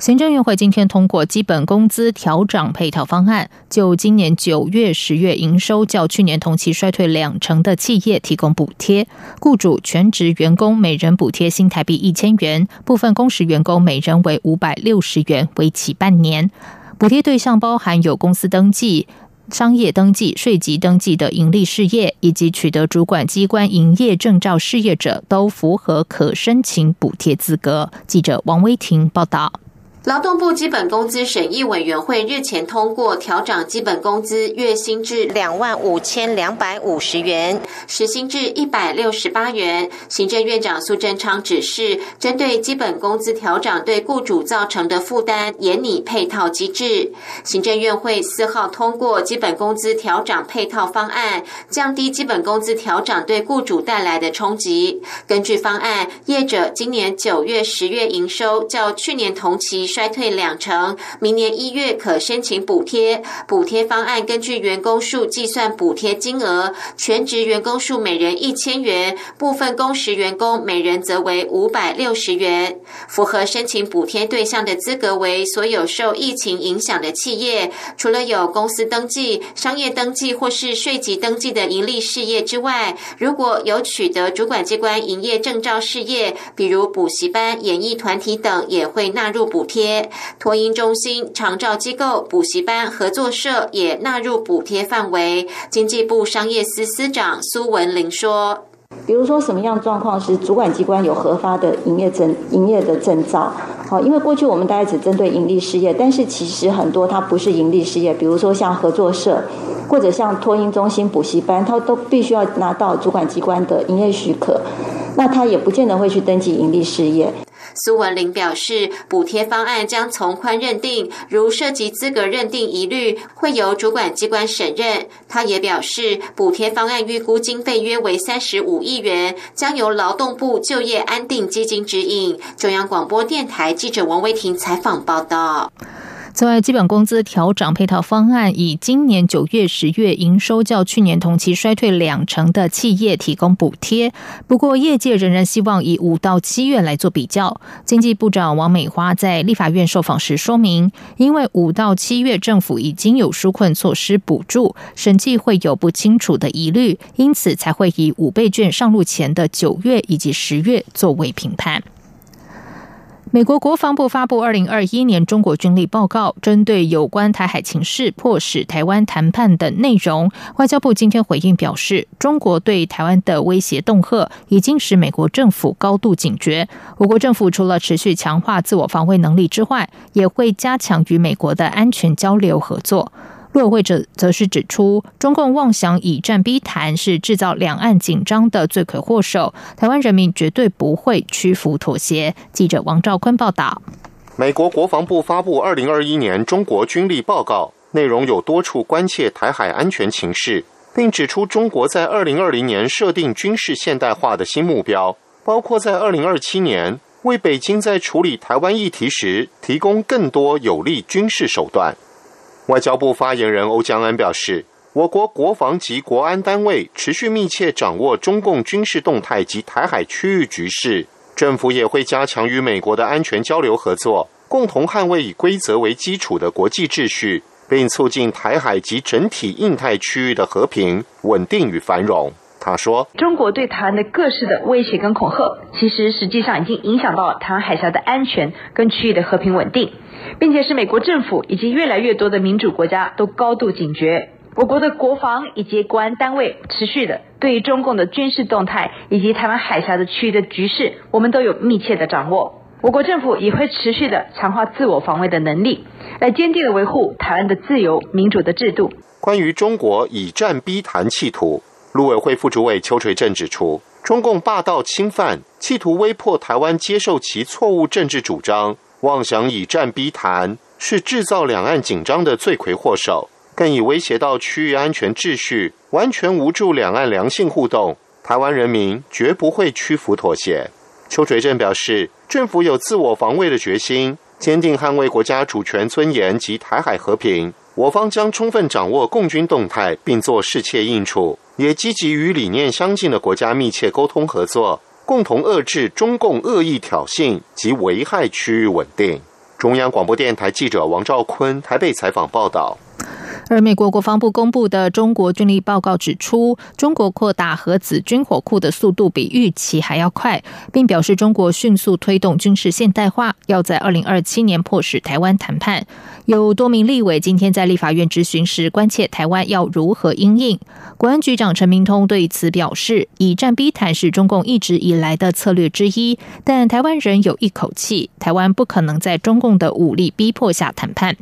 行政院会今天通过基本工资调涨配套方案，就今年九月、十月营收较去年同期衰退两成的企业提供补贴，雇主全职员工每人补贴新台币一千元，部分工时员工每人为五百六十元，为期半年。补贴对象包含有公司登记、商业登记、税籍登记的盈利事业，以及取得主管机关营业证照事业者，都符合可申请补贴资格。记者王威婷报道。劳动部基本工资审议委员会日前通过调整基本工资月薪至两万五千两百五十元，时薪至一百六十八元。行政院长苏贞昌指示，针对基本工资调整对雇主造成的负担，严拟配套机制。行政院会四号通过基本工资调整配套方案，降低基本工资调整对雇主带来的冲击。根据方案，业者今年九月、十月营收较去年同期。衰退两成，明年一月可申请补贴。补贴方案根据员工数计算补贴金额，全职员工数每人一千元，部分工时员工每人则为五百六十元。符合申请补贴对象的资格为所有受疫情影响的企业，除了有公司登记、商业登记或是税籍登记的盈利事业之外，如果有取得主管机关营业证照事业，比如补习班、演艺团体等，也会纳入补贴。托婴中心、长照机构、补习班、合作社也纳入补贴范围。经济部商业司司长苏文玲说：“比如说，什么样状况是主管机关有核发的营业证、营业的证照？好，因为过去我们大概只针对盈利事业，但是其实很多它不是盈利事业，比如说像合作社或者像托婴中心、补习班，它都必须要拿到主管机关的营业许可，那他也不见得会去登记盈利事业。”苏文玲表示，补贴方案将从宽认定，如涉及资格认定疑虑，会由主管机关审认。他也表示，补贴方案预估经费约为三十五亿元，将由劳动部就业安定基金指引。中央广播电台记者王威婷采访报道。此外，基本工资调整配套方案以今年九月、十月营收较去年同期衰退两成的企业提供补贴。不过，业界仍然希望以五到七月来做比较。经济部长王美花在立法院受访时说明，因为五到七月政府已经有纾困措施补助，审计会有不清楚的疑虑，因此才会以五倍券上路前的九月以及十月作为评判。美国国防部发布二零二一年中国军力报告，针对有关台海情势、迫使台湾谈判等内容，外交部今天回应表示，中国对台湾的威胁恫吓已经使美国政府高度警觉。我国政府除了持续强化自我防卫能力之外，也会加强与美国的安全交流合作。陆委会者则是指出，中共妄想以战逼谈，是制造两岸紧张的罪魁祸首。台湾人民绝对不会屈服妥协。记者王兆坤报道。美国国防部发布二零二一年中国军力报告，内容有多处关切台海安全情势，并指出中国在二零二零年设定军事现代化的新目标，包括在二零二七年为北京在处理台湾议题时提供更多有力军事手段。外交部发言人欧江安表示，我国国防及国安单位持续密切掌握中共军事动态及台海区域局势，政府也会加强与美国的安全交流合作，共同捍卫以规则为基础的国际秩序，并促进台海及整体印太区域的和平、稳定与繁荣。他说：“中国对台湾的各式的威胁跟恐吓，其实实际上已经影响到了台湾海峡的安全跟区域的和平稳定，并且是美国政府以及越来越多的民主国家都高度警觉。我国的国防以及国安单位持续的对于中共的军事动态以及台湾海峡的区域的局势，我们都有密切的掌握。我国政府也会持续的强化自我防卫的能力，来坚定的维护台湾的自由民主的制度。关于中国以战逼谈企图。”陆委会副主委邱垂正指出，中共霸道侵犯，企图威迫台湾接受其错误政治主张，妄想以战逼谈，是制造两岸紧张的罪魁祸首，更已威胁到区域安全秩序，完全无助两岸良性互动。台湾人民绝不会屈服妥协。邱垂正表示，政府有自我防卫的决心，坚定捍卫国家主权尊严及台海和平。我方将充分掌握共军动态，并做事切应处，也积极与理念相近的国家密切沟通合作，共同遏制中共恶意挑衅及危害区域稳定。中央广播电台记者王兆坤台北采访报道。而美国国防部公布的中国军力报告指出，中国扩大核子军火库的速度比预期还要快，并表示中国迅速推动军事现代化，要在二零二七年迫使台湾谈判。有多名立委今天在立法院质询时，关切台湾要如何应应。国安局长陈明通对此表示，以战逼谈是中共一直以来的策略之一，但台湾人有一口气，台湾不可能在中共的武力逼迫下谈判。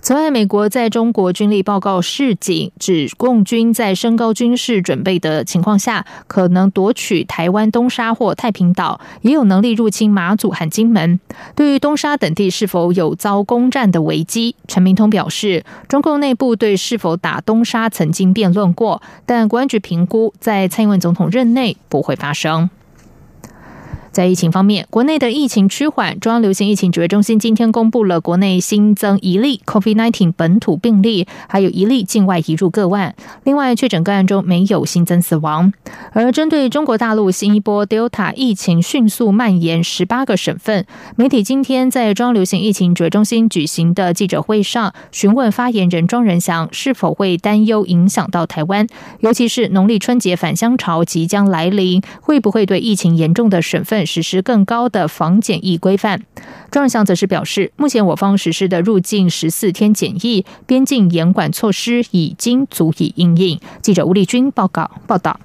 此外，美国在中国军力报告示警，指共军在升高军事准备的情况下，可能夺取台湾东沙或太平岛，也有能力入侵马祖和金门。对于东沙等地是否有遭攻占的危机，陈明通表示，中共内部对是否打东沙曾经辩论过，但国安局评估在蔡英文总统任内不会发生。在疫情方面，国内的疫情趋缓。中央流行疫情指挥中心今天公布了国内新增一例 COVID-19 本土病例，还有一例境外移入个案。另外，确诊个案中没有新增死亡。而针对中国大陆新一波 Delta 疫情迅速蔓延十八个省份，媒体今天在中央流行疫情指挥中心举行的记者会上，询问发言人庄仁祥是否会担忧影响到台湾，尤其是农历春节返乡潮即将来临，会不会对疫情严重的省份？实施更高的防检疫规范。庄仁祥则是表示，目前我方实施的入境十四天检疫、边境严管措施已经足以应应。记者吴丽君报告报道。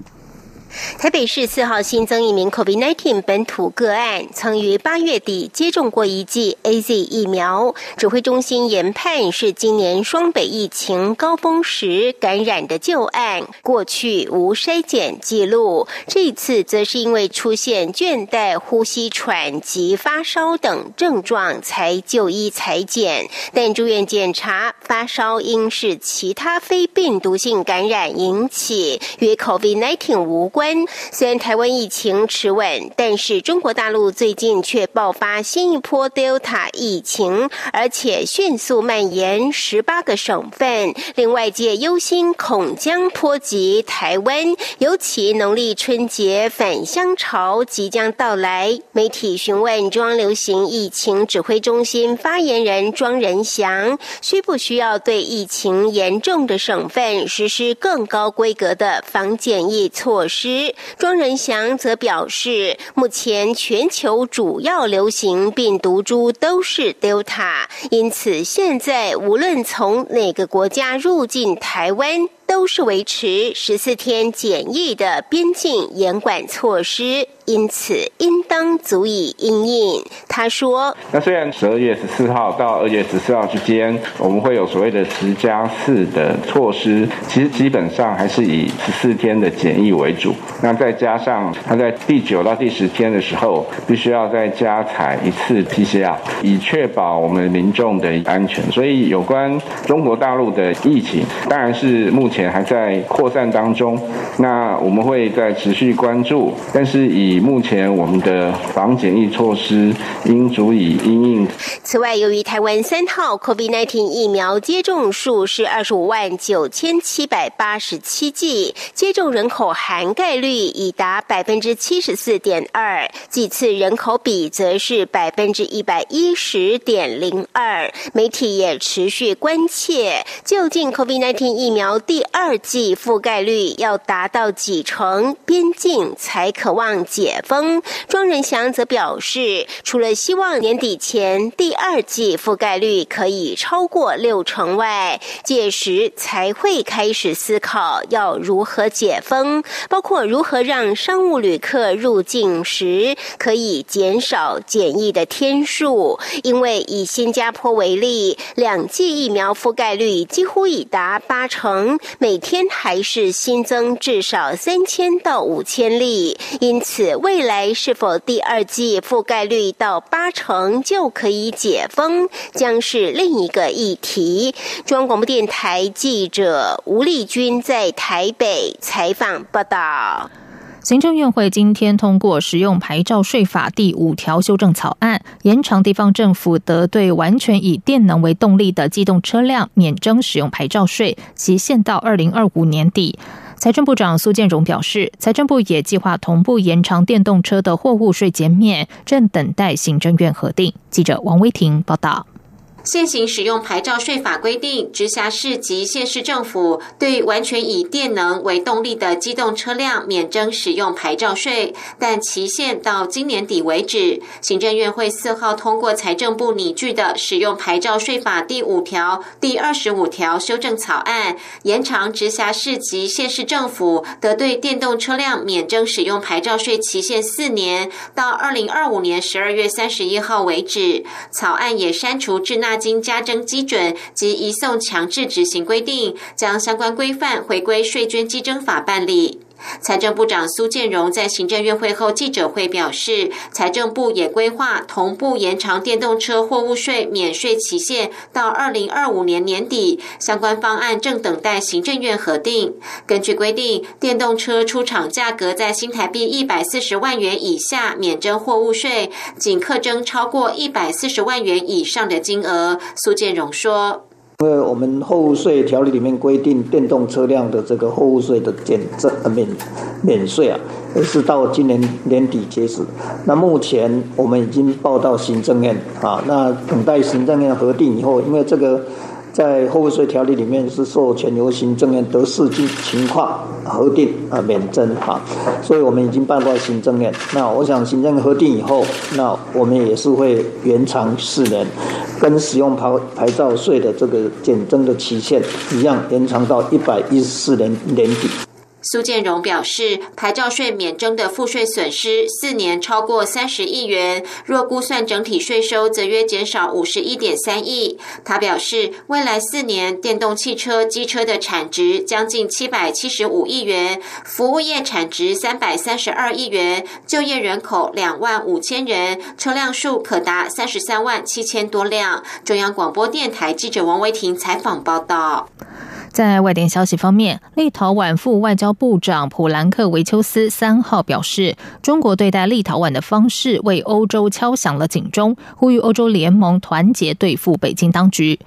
台北市四号新增一名 COVID-19 本土个案，曾于八月底接种过一剂 A Z 疫苗。指挥中心研判是今年双北疫情高峰时感染的旧案，过去无筛检记录。这次则是因为出现倦怠、呼吸喘及发烧等症状才就医裁检，但住院检查发烧应是其他非病毒性感染引起，与 COVID-19 无关。虽然台湾疫情持稳，但是中国大陆最近却爆发新一波 Delta 疫情，而且迅速蔓延十八个省份，令外界忧心恐将波及台湾。尤其农历春节返乡潮即将到来，媒体询问中央流行疫情指挥中心发言人庄仁祥，需不需要对疫情严重的省份实施更高规格的防检疫措施？庄仁祥则表示，目前全球主要流行病毒株都是 Delta，因此现在无论从哪个国家入境台湾。都是维持十四天检疫的边境严管措施，因此应当足以应应。他说：“那虽然十二月十四号到二月十四号之间，我们会有所谓的十加四的措施，其实基本上还是以十四天的检疫为主。那再加上他在第九到第十天的时候，必须要再加采一次 PCR，以确保我们民众的安全。所以有关中国大陆的疫情，当然是目前。”还在扩散当中，那我们会在持续关注，但是以目前我们的防检疫措施，应足以应应。此外，由于台湾三号 COVID-19 疫苗接种数是二十五万九千七百八十七剂，接种人口涵盖率已达百分之七十四点二，几次人口比则是百分之一百一十点零二。媒体也持续关切，究竟 COVID-19 疫苗第二季覆盖率要达到几成，边境才可望解封？庄仁祥则表示，除了希望年底前第二季覆盖率可以超过六成外，届时才会开始思考要如何解封，包括如如何让商务旅客入境时可以减少检疫的天数。因为以新加坡为例，两剂疫苗覆盖率几乎已达八成。每天还是新增至少三千到五千例，因此未来是否第二季覆盖率到八成就可以解封，将是另一个议题。中央广播电台记者吴丽君在台北采访报道。行政院会今天通过使用牌照税法第五条修正草案，延长地方政府得对完全以电能为动力的机动车辆免征使用牌照税，期限到二零二五年底。财政部长苏建荣表示，财政部也计划同步延长电动车的货物税减免，正等待行政院核定。记者王威婷报道。现行使用牌照税法规定，直辖市及县市政府对完全以电能为动力的机动车辆免征使用牌照税，但期限到今年底为止。行政院会四号通过财政部拟具的使用牌照税法第五条、第二十五条修正草案，延长直辖市及县市政府得对电动车辆免征使用牌照税期限四年，到二零二五年十二月三十一号为止。草案也删除滞纳。经加征基准及移送强制执行规定，将相关规范回归税捐稽征法办理。财政部长苏建荣在行政院会后记者会表示，财政部也规划同步延长电动车货物税免税期限到二零二五年年底，相关方案正等待行政院核定。根据规定，电动车出厂价格在新台币一百四十万元以下免征货物税，仅课征超过一百四十万元以上的金额。苏建荣说。因为我们货物税条例里面规定，电动车辆的这个货物税的减征免免税啊，是到今年年底截止。那目前我们已经报到行政院啊，那等待行政院核定以后，因为这个。在货物税条例里面是授权由行政院得视情情况核定啊免征啊，所以我们已经办过行政院。那我想行政核定以后，那我们也是会延长四年，跟使用牌牌照税的这个减征的期限一样，延长到一百一十四年年底。苏建荣表示，牌照税免征的赋税损失四年超过三十亿元，若估算整体税收，则约减少五十一点三亿。他表示，未来四年电动汽车、机车的产值将近七百七十五亿元，服务业产值三百三十二亿元，就业人口两万五千人，车辆数可达三十三万七千多辆。中央广播电台记者王维婷采访报道。在外电消息方面，立陶宛副外交部长普兰克维丘斯三号表示，中国对待立陶宛的方式为欧洲敲响了警钟，呼吁欧洲联盟团结对付北京当局。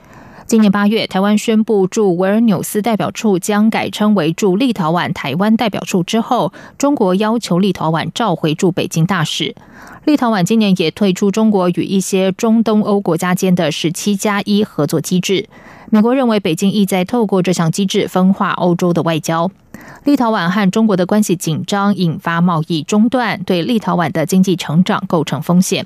今年八月，台湾宣布驻维尔纽斯代表处将改称为驻立陶宛台湾代表处之后，中国要求立陶宛召回驻北京大使。立陶宛今年也退出中国与一些中东欧国家间的十七加一合作机制。美国认为北京意在透过这项机制分化欧洲的外交。立陶宛和中国的关系紧张，引发贸易中断，对立陶宛的经济成长构成风险。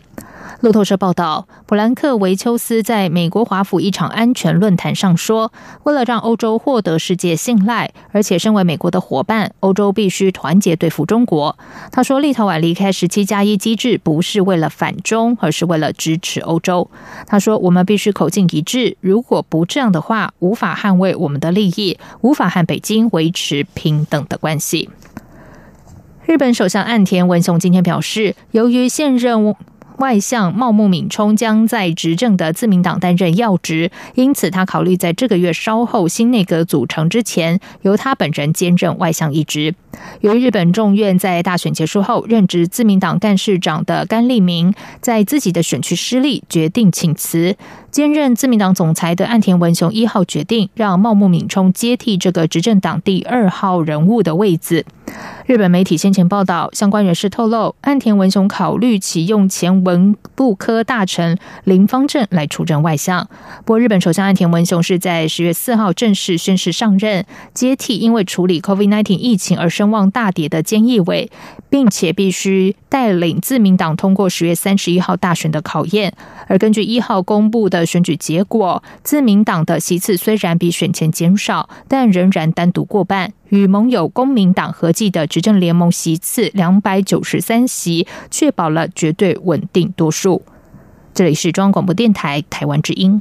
路透社报道，普兰克维丘斯在美国华府一场安全论坛上说：“为了让欧洲获得世界信赖，而且身为美国的伙伴，欧洲必须团结对付中国。”他说：“立陶宛离开十七加一机制不是为了反中，而是为了支持欧洲。”他说：“我们必须口径一致，如果不这样的话，无法捍卫我们的利益，无法和北京维持平等的关系。”日本首相岸田文雄今天表示，由于现任。外相茂木敏充将在执政的自民党担任要职，因此他考虑在这个月稍后新内阁组成之前，由他本人兼任外相一职。由于日本众院在大选结束后任职自民党干事长的甘利明在自己的选区失利，决定请辞。兼任自民党总裁的岸田文雄一号决定让茂木敏充接替这个执政党第二号人物的位子。日本媒体先前报道，相关人士透露，岸田文雄考虑启用前文部科大臣林方正来出任外相。不过，日本首相岸田文雄是在十月四号正式宣誓上任，接替因为处理 COVID-19 疫情而声望大跌的菅义伟，并且必须带领自民党通过十月三十一号大选的考验。而根据一号公布。的选举结果，自民党的席次虽然比选前减少，但仍然单独过半，与盟友公民党合计的执政联盟席次两百九十三席，确保了绝对稳定多数。这里是中央广播电台台湾之音。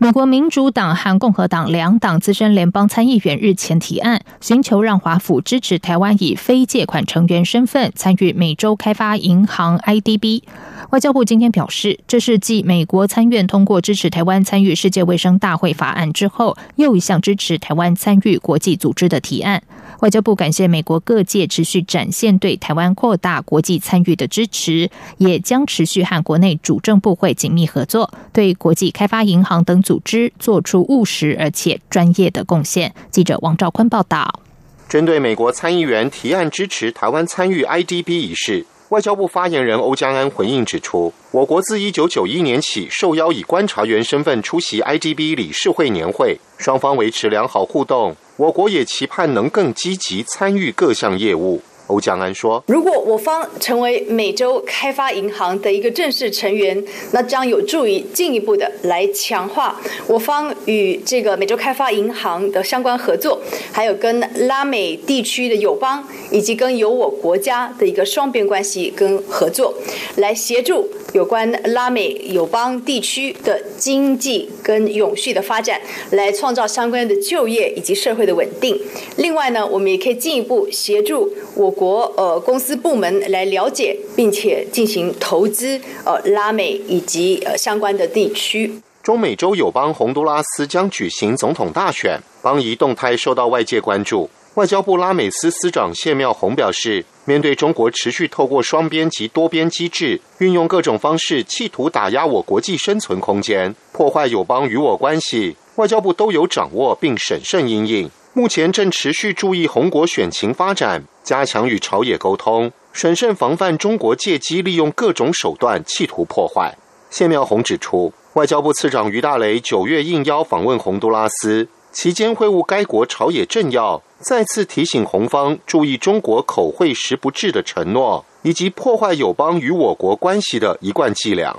美国民主党和共和党两党资深联邦参议员日前提案，寻求让华府支持台湾以非借款成员身份参与美洲开发银行 （IDB）。外交部今天表示，这是继美国参院通过支持台湾参与世界卫生大会法案之后，又一项支持台湾参与国际组织的提案。外交部感谢美国各界持续展现对台湾扩大国际参与的支持，也将持续和国内主政部会紧密合作，对国际开发银行等组织做出务实而且专业的贡献。记者王兆坤报道。针对美国参议员提案支持台湾参与 IDB 一事，外交部发言人欧江安回应指出，我国自1991年起受邀以观察员身份出席 IDB 理事会年会，双方维持良好互动。我国也期盼能更积极参与各项业务。欧江安说：“如果我方成为美洲开发银行的一个正式成员，那将有助于进一步的来强化我方与这个美洲开发银行的相关合作，还有跟拉美地区的友邦以及跟有我国家的一个双边关系跟合作，来协助有关拉美友邦地区的经济跟永续的发展，来创造相关的就业以及社会的稳定。另外呢，我们也可以进一步协助我。”国呃公司部门来了解并且进行投资呃拉美以及呃相关的地区。中美洲友邦洪都拉斯将举行总统大选，邦移动态受到外界关注。外交部拉美司司长谢妙红表示，面对中国持续透过双边及多边机制，运用各种方式企图打压我国际生存空间，破坏友邦与我关系，外交部都有掌握并审慎应应。目前正持续注意红国选情发展，加强与朝野沟通，审慎防范中国借机利用各种手段企图破坏。谢妙红指出，外交部次长于大雷九月应邀访问洪都拉斯，期间会晤该国朝野政要，再次提醒红方注意中国口惠实不至的承诺，以及破坏友邦与我国关系的一贯伎俩。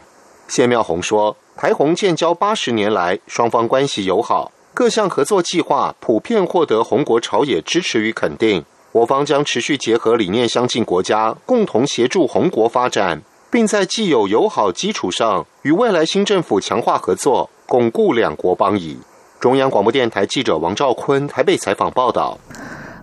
谢妙红说，台红建交八十年来，双方关系友好。各项合作计划普遍获得红国朝野支持与肯定，我方将持续结合理念相近国家，共同协助红国发展，并在既有友好基础上，与未来新政府强化合作，巩固两国邦谊。中央广播电台记者王兆坤台北采访报道。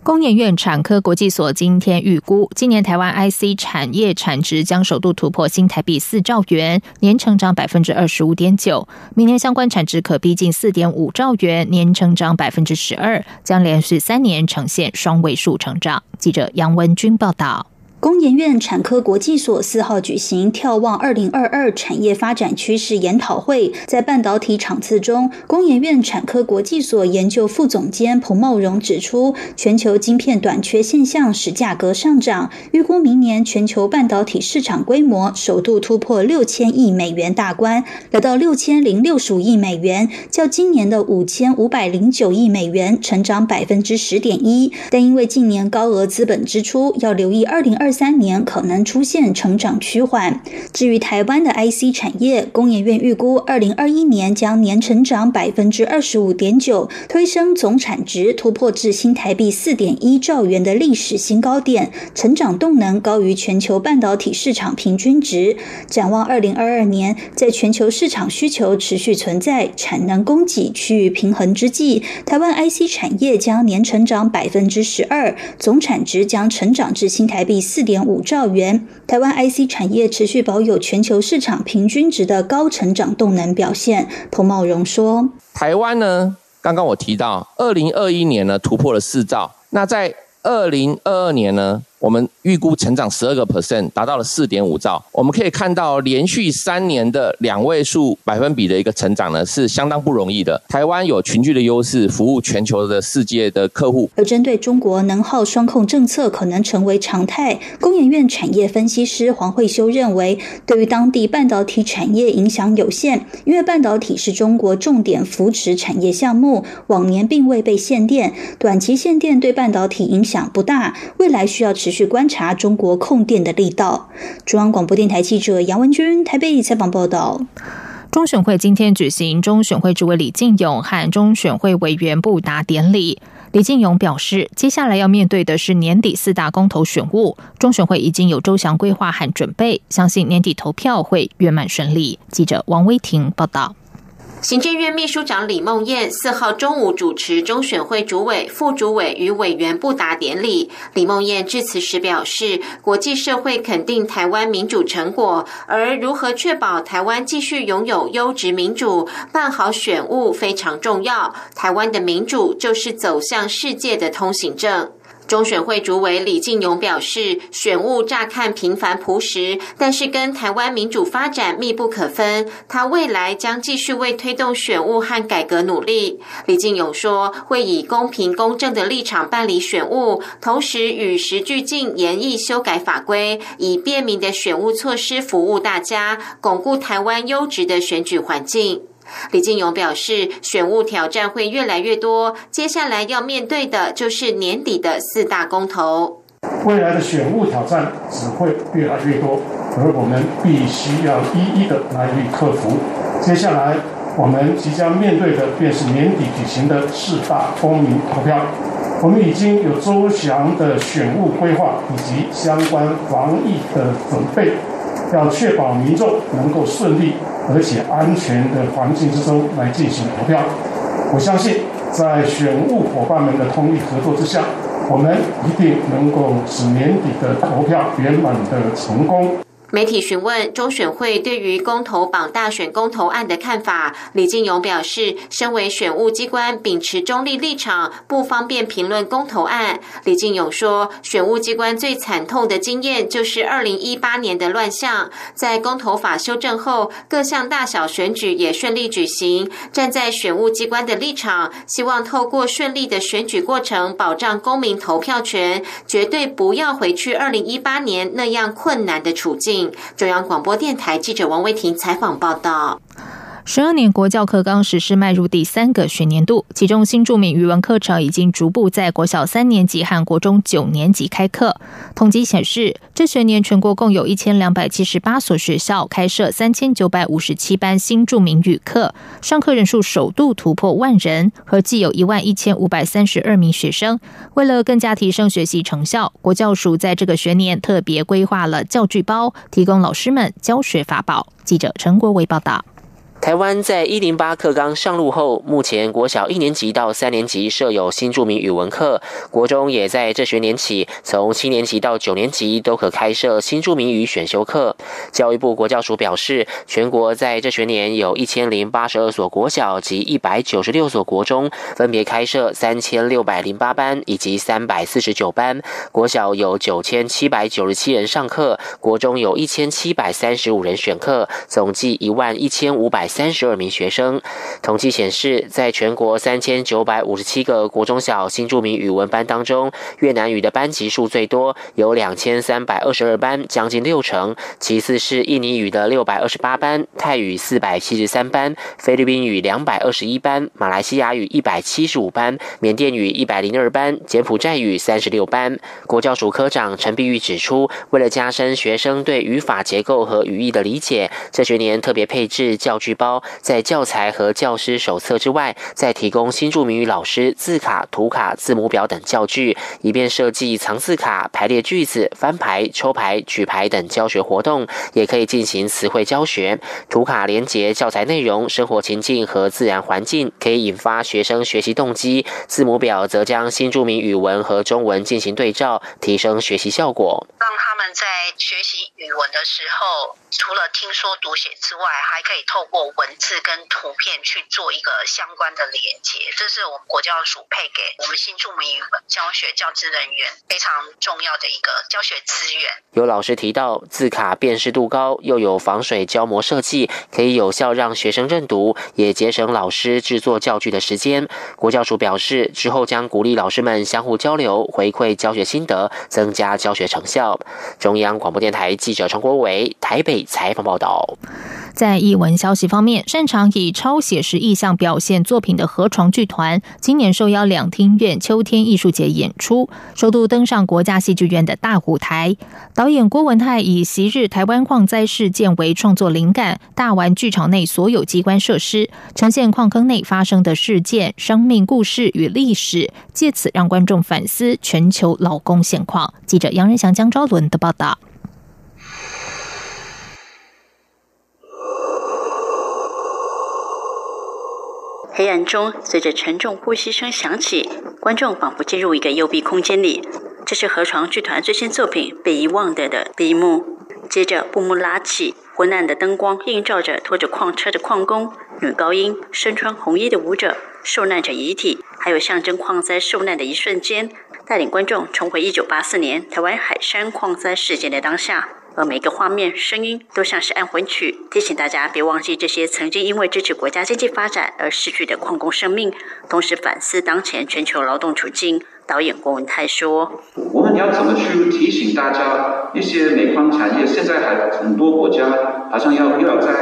工研院产科国际所今天预估，今年台湾 IC 产业产值将首度突破新台币四兆元，年成长百分之二十五点九。明年相关产值可逼近四点五兆元，年成长百分之十二，将连续三年呈现双位数成长。记者杨文君报道。工研院产科国际所四号举行眺望二零二二产业发展趋势研讨会，在半导体场次中，工研院产科国际所研究副总监彭茂荣指出，全球晶片短缺现象使价格上涨，预估明年全球半导体市场规模首度突破六千亿美元大关，来到六千零六十五亿美元，较今年的五千五百零九亿美元成长百分之十点一，但因为近年高额资本支出，要留意二零二。三年可能出现成长趋缓。至于台湾的 IC 产业，工研院预估，二零二一年将年成长百分之二十五点九，推升总产值突破至新台币四点一兆元的历史新高点，成长动能高于全球半导体市场平均值。展望二零二二年，在全球市场需求持续存在、产能供给趋于平衡之际，台湾 IC 产业将年成长百分之十二，总产值将成长至新台币四。四点五兆元，台湾 IC 产业持续保有全球市场平均值的高成长动能表现。彭茂荣说：“台湾呢，刚刚我提到，二零二一年呢突破了四兆，那在二零二二年呢？”我们预估成长十二个 percent，达到了四点五兆。我们可以看到，连续三年的两位数百分比的一个成长呢，是相当不容易的。台湾有群聚的优势，服务全球的世界的客户。而针对中国能耗双控政策可能成为常态，工研院产业分析师黄慧修认为，对于当地半导体产业影响有限，因为半导体是中国重点扶持产业项目，往年并未被限电，短期限电对半导体影响不大，未来需要。持续观察中国控电的力道。中央广播电台记者杨文君台北采访报道。中选会今天举行中选会主委李进勇和中选会委员布达典礼。李进勇表示，接下来要面对的是年底四大公投选务，中选会已经有周详规划和准备，相信年底投票会圆满顺利。记者王威婷报道。行政院秘书长李梦燕四号中午主持中选会主委、副主委与委员布达典礼。李梦燕致辞时表示，国际社会肯定台湾民主成果，而如何确保台湾继续拥有优质民主、办好选务非常重要。台湾的民主就是走向世界的通行证。中选会主委李进勇表示，选务乍看平凡朴实，但是跟台湾民主发展密不可分。他未来将继续为推动选务和改革努力。李进勇说，会以公平公正的立场办理选务，同时与时俱进，严议修改法规，以便民的选务措施服务大家，巩固台湾优质的选举环境。李进勇表示，选务挑战会越来越多，接下来要面对的就是年底的四大公投。未来的选务挑战只会越来越多，而我们必须要一一的来予克服。接下来我们即将面对的便是年底举行的四大公民投票。我们已经有周详的选务规划以及相关防疫的准备，要确保民众能够顺利。而且安全的环境之中来进行投票，我相信在选务伙伴们的通力合作之下，我们一定能够使年底的投票圆满的成功。媒体询问中选会对于公投榜大选公投案的看法，李进勇表示，身为选务机关，秉持中立立场，不方便评论公投案。李进勇说，选务机关最惨痛的经验就是二零一八年的乱象，在公投法修正后，各项大小选举也顺利举行。站在选务机关的立场，希望透过顺利的选举过程，保障公民投票权，绝对不要回去二零一八年那样困难的处境。中央广播电台记者王维婷采访报道。十二年国教课纲实施迈入第三个学年度，其中新著名语文课程已经逐步在国小三年级和国中九年级开课。统计显示，这学年全国共有一千两百七十八所学校开设三千九百五十七班新著名语课，上课人数首度突破万人，合计有一万一千五百三十二名学生。为了更加提升学习成效，国教署在这个学年特别规划了教具包，提供老师们教学法宝。记者陈国伟报道。台湾在一零八课纲上路后，目前国小一年级到三年级设有新著名语文课，国中也在这学年起，从七年级到九年级都可开设新著名语选修课。教育部国教署表示，全国在这学年有一千零八十二所国小及一百九十六所国中，分别开设三千六百零八班以及三百四十九班。国小有九千七百九十七人上课，国中有一千七百三十五人选课，总计一万一千五百。三十二名学生。统计显示，在全国三千九百五十七个国中小新著名语文班当中，越南语的班级数最多，有两千三百二十二班，将近六成。其次是印尼语的六百二十八班，泰语四百七十三班，菲律宾语两百二十一班，马来西亚语一百七十五班，缅甸语一百零二班，柬埔寨语三十六班。国教署科长陈碧玉指出，为了加深学生对语法结构和语义的理解，这学年特别配置教具。包在教材和教师手册之外，再提供新著名语老师字卡、图卡、字母表等教具，以便设计藏字卡、排列句子、翻牌、抽牌、举牌等教学活动，也可以进行词汇教学。图卡连接教材内容、生活情境和自然环境，可以引发学生学习动机。字母表则将新著名语文和中文进行对照，提升学习效果。让他们在学习语文的时候，除了听说读写之外，还可以透过文字跟图片去做一个相关的连接，这是我们国教署配给我们新著名语文教学教职人员非常重要的一个教学资源。有老师提到，字卡辨识度高，又有防水胶膜设计，可以有效让学生认读，也节省老师制作教具的时间。国教署表示，之后将鼓励老师们相互交流，回馈教学心得，增加教学成效。中央广播电台记者陈国伟台北采访报道。在译文消息方面，擅长以超写实意象表现作品的河床剧团，今年受邀两厅院秋天艺术节演出，首度登上国家戏剧院的大舞台。导演郭文泰以昔日台湾矿灾事件为创作灵感，大玩剧场内所有机关设施，呈现矿坑内发生的事件、生命故事与历史，借此让观众反思全球劳工现况。记者杨仁祥、江昭伦的报道。黑暗中，随着沉重呼吸声响起，观众仿佛进入一个幽闭空间里。这是河床剧团最新作品《被遗忘的》的第一幕。接着，布幕拉起，昏暗的灯光映照着拖着矿车的矿工、女高音、身穿红衣的舞者、受难者遗体，还有象征矿灾受难的一瞬间，带领观众重回1984年台湾海山矿灾事件的当下。而每个画面、声音都像是安魂曲，提醒大家别忘记这些曾经因为支持国家经济发展而逝去的矿工生命，同时反思当前全球劳动处境。导演郭文泰说：“我们要怎么去提醒大家，一些煤矿产业现在还很多国家好像要又要再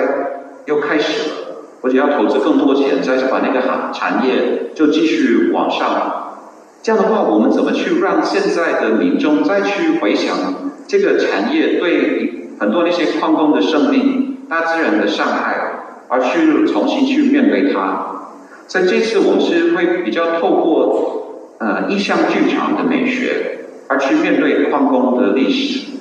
又开始了，或者要投资更多钱，再去把那个行产业就继续往上。这样的话，我们怎么去让现在的民众再去回想呢？”这个产业对很多那些矿工的生命、大自然的伤害，而去重新去面对它。在这次，我是会比较透过呃意象剧场的美学，而去面对矿工的历史。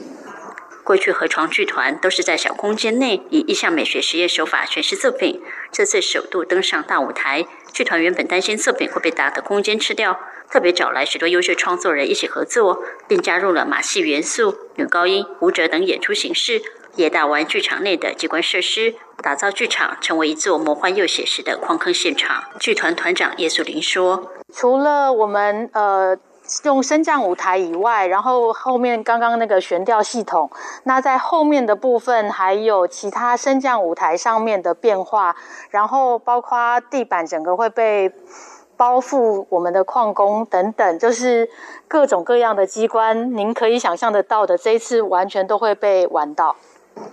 过去河床剧团都是在小空间内以意象美学实验手法诠释作品，这次首度登上大舞台。剧团原本担心作品会被大的空间吃掉。特别找来许多优秀创作人一起合作，并加入了马戏元素、女高音、舞者等演出形式，也大玩剧场内的机关设施，打造剧场成为一座魔幻又写实的矿坑现场。剧团团长叶素玲说：“除了我们呃用升降舞台以外，然后后面刚刚那个悬吊系统，那在后面的部分还有其他升降舞台上面的变化，然后包括地板整个会被。”包覆我们的矿工等等，就是各种各样的机关，您可以想象得到的，这一次完全都会被玩到。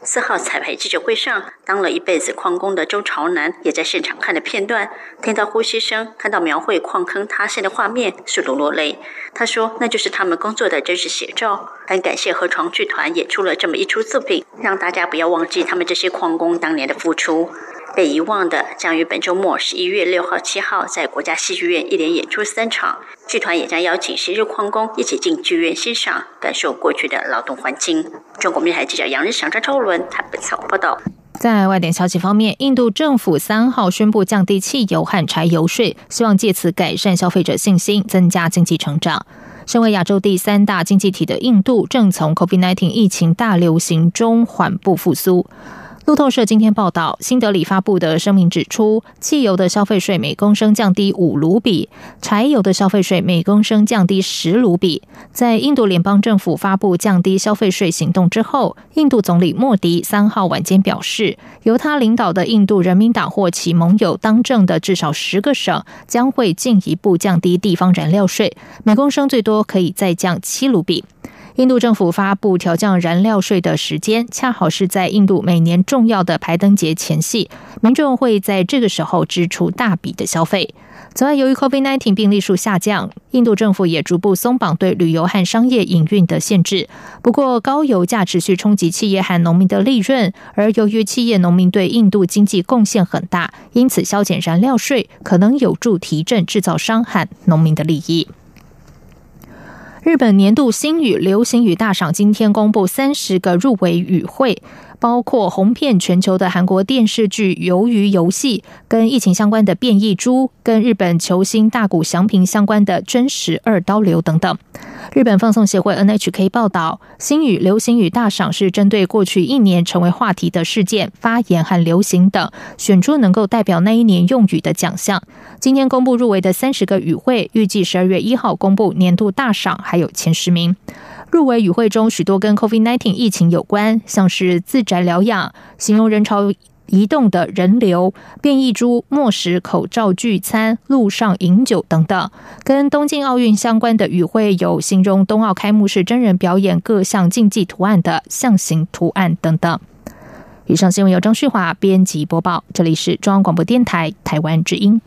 四号彩排记者会上，当了一辈子矿工的周朝南也在现场看了片段，听到呼吸声，看到描绘矿坑塌陷的画面，速度落泪。他说：“那就是他们工作的真实写照。”很感谢河床剧团演出了这么一出作品，让大家不要忘记他们这些矿工当年的付出。被遗忘的将于本周末十一月六号、七号在国家戏剧院一连演出三场。剧团也将邀请昔日矿工一起进剧院欣赏，感受过去的劳动环境。中国媒体记者杨日祥、张超伦台北采访报道。在外电消息方面，印度政府三号宣布降低汽油和柴油税，希望借此改善消费者信心，增加经济成长。身为亚洲第三大经济体的印度，正从 COVID-19 疫情大流行中缓步复苏。路透社今天报道，新德里发布的声明指出，汽油的消费税每公升降低五卢比，柴油的消费税每公升降低十卢比。在印度联邦政府发布降低消费税行动之后，印度总理莫迪三号晚间表示，由他领导的印度人民党或其盟友当政的至少十个省将会进一步降低地方燃料税，每公升最多可以再降七卢比。印度政府发布调降燃料税的时间，恰好是在印度每年重要的排灯节前夕，民众会在这个时候支出大笔的消费。此外，由于 COVID-19 病例数下降，印度政府也逐步松绑对旅游和商业营运的限制。不过，高油价持续冲击企业和农民的利润，而由于企业农民对印度经济贡献很大，因此削减燃料税可能有助提振制造商和农民的利益。日本年度新语流行语大赏今天公布三十个入围语汇。包括红遍全球的韩国电视剧《鱿鱼游戏》，跟疫情相关的变异株，跟日本球星大谷翔平相关的真实二刀流等等。日本放送协会 NHK 报道，新语流行语大赏是针对过去一年成为话题的事件、发言和流行等，选出能够代表那一年用语的奖项。今天公布入围的三十个语汇，预计十二月一号公布年度大赏，还有前十名。入围与会中许多跟 COVID-19 疫情有关，像是自宅疗养、形容人潮移动的人流、变异株、末时口罩聚餐、路上饮酒等等。跟东京奥运相关的与会有形容冬奥开幕式真人表演各项竞技图案的象形图案等等。以上新闻由张旭华编辑播报，这里是中央广播电台台湾之音。